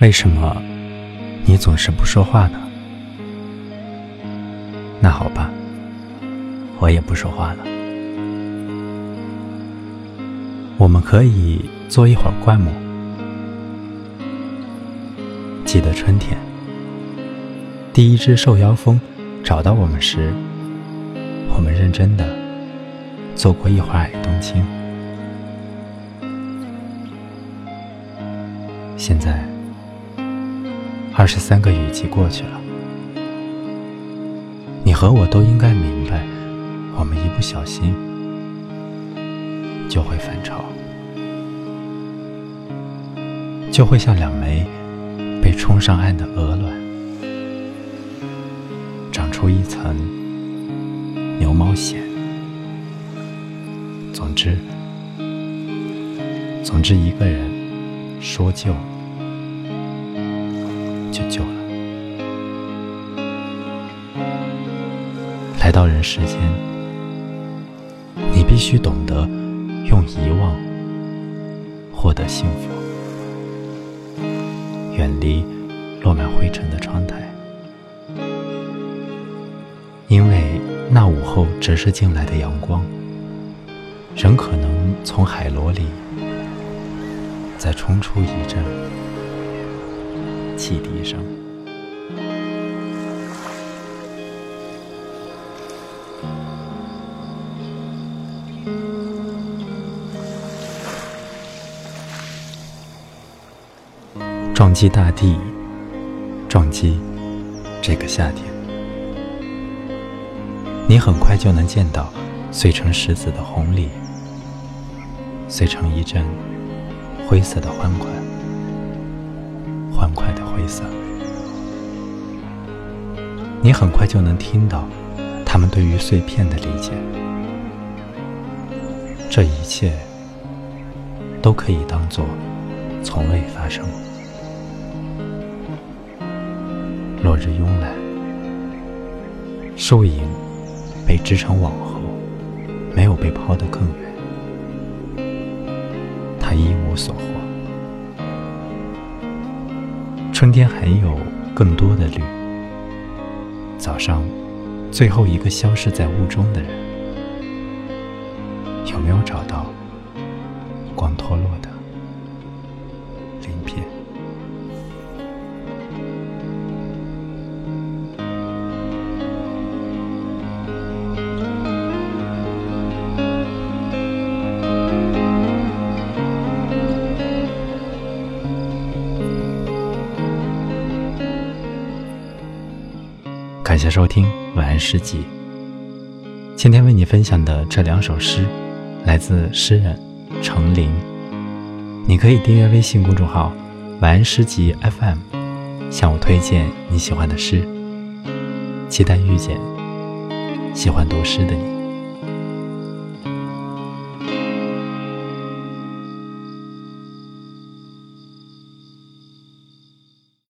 为什么你总是不说话呢？那好吧，我也不说话了。我们可以坐一会儿灌木。记得春天，第一只受妖蜂找到我们时，我们认真的做过一会儿矮冬青。现在。二十三个雨季过去了，你和我都应该明白，我们一不小心就会反潮，就会像两枚被冲上岸的鹅卵，长出一层牛毛癣。总之，总之，一个人说就。就久了。来到人世间，你必须懂得用遗忘获得幸福，远离落满灰尘的窗台，因为那午后折射进来的阳光，仍可能从海螺里再冲出一阵。汽笛声，撞击大地，撞击这个夏天。你很快就能见到碎成石子的红里，碎成一阵灰色的欢快。欢快的你很快就能听到他们对于碎片的理解。这一切都可以当做从未发生。落日慵懒，树影被织成网后，没有被抛得更远，他一无所获。春天还有更多的绿。早上，最后一个消失在雾中的人，有没有找到感谢收听晚安诗集。今天为你分享的这两首诗，来自诗人程琳。你可以订阅微信公众号“晚安诗集 FM”，向我推荐你喜欢的诗。期待遇见喜欢读诗的你。